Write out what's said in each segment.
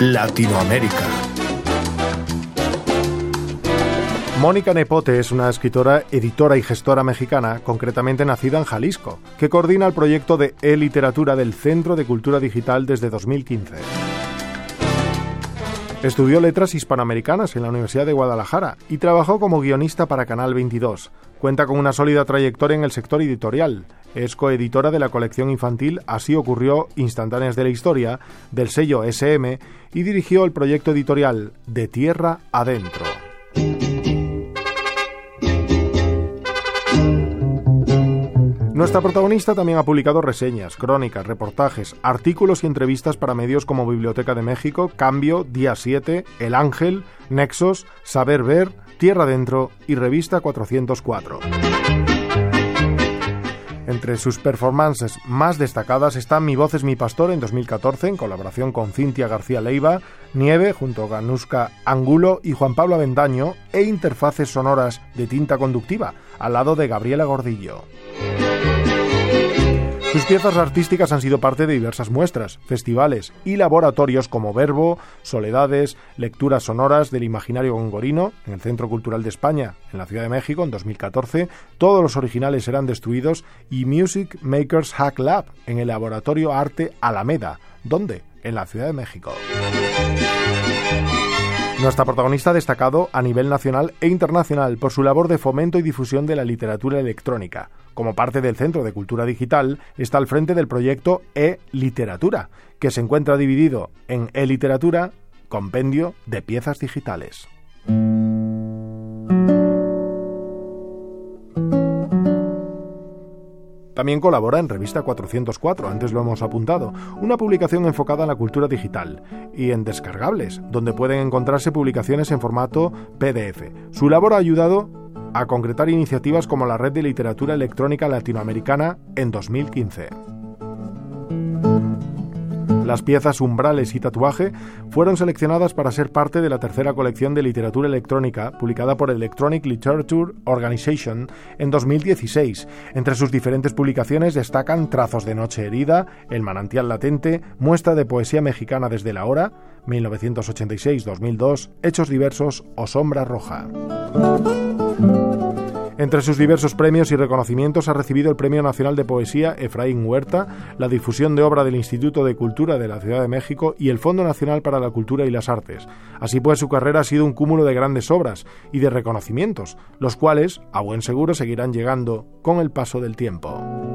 Latinoamérica. Mónica Nepote es una escritora, editora y gestora mexicana, concretamente nacida en Jalisco, que coordina el proyecto de e-literatura del Centro de Cultura Digital desde 2015. Estudió letras hispanoamericanas en la Universidad de Guadalajara y trabajó como guionista para Canal 22. Cuenta con una sólida trayectoria en el sector editorial. Es coeditora de la colección infantil Así ocurrió Instantáneas de la Historia, del sello SM, y dirigió el proyecto editorial De Tierra Adentro. Nuestra protagonista también ha publicado reseñas, crónicas, reportajes, artículos y entrevistas para medios como Biblioteca de México, Cambio, Día 7, El Ángel, Nexos, Saber Ver, Tierra Dentro y Revista 404. Entre sus performances más destacadas están Mi voz es mi pastor en 2014 en colaboración con Cintia García Leiva, Nieve junto a Ganuska Angulo y Juan Pablo Avendaño e Interfaces sonoras de tinta conductiva al lado de Gabriela Gordillo. Sus piezas artísticas han sido parte de diversas muestras, festivales y laboratorios como Verbo, Soledades, Lecturas Sonoras del Imaginario Gongorino en el Centro Cultural de España, en la Ciudad de México, en 2014. Todos los originales serán destruidos y Music Makers Hack Lab en el Laboratorio Arte Alameda. ¿Dónde? En la Ciudad de México. Nuestra protagonista ha destacado a nivel nacional e internacional por su labor de fomento y difusión de la literatura electrónica. Como parte del Centro de Cultura Digital, está al frente del proyecto E-Literatura, que se encuentra dividido en E-Literatura, compendio de piezas digitales. También colabora en Revista 404, antes lo hemos apuntado, una publicación enfocada en la cultura digital, y en Descargables, donde pueden encontrarse publicaciones en formato PDF. Su labor ha ayudado a concretar iniciativas como la Red de Literatura Electrónica Latinoamericana en 2015. Las piezas Umbrales y Tatuaje fueron seleccionadas para ser parte de la tercera colección de literatura electrónica publicada por Electronic Literature Organization en 2016. Entre sus diferentes publicaciones destacan Trazos de Noche Herida, El Manantial Latente, Muestra de Poesía Mexicana desde la Hora, 1986-2002, Hechos Diversos o Sombra Roja. Entre sus diversos premios y reconocimientos ha recibido el Premio Nacional de Poesía Efraín Huerta, la difusión de obra del Instituto de Cultura de la Ciudad de México y el Fondo Nacional para la Cultura y las Artes. Así pues, su carrera ha sido un cúmulo de grandes obras y de reconocimientos, los cuales, a buen seguro, seguirán llegando con el paso del tiempo.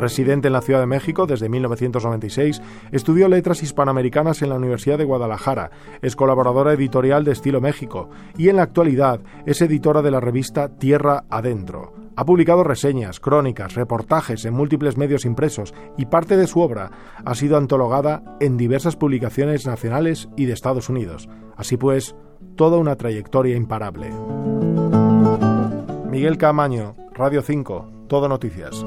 Residente en la Ciudad de México desde 1996, estudió letras hispanoamericanas en la Universidad de Guadalajara, es colaboradora editorial de Estilo México y en la actualidad es editora de la revista Tierra Adentro. Ha publicado reseñas, crónicas, reportajes en múltiples medios impresos y parte de su obra ha sido antologada en diversas publicaciones nacionales y de Estados Unidos. Así pues, toda una trayectoria imparable. Miguel Camaño, Radio 5, Todo Noticias.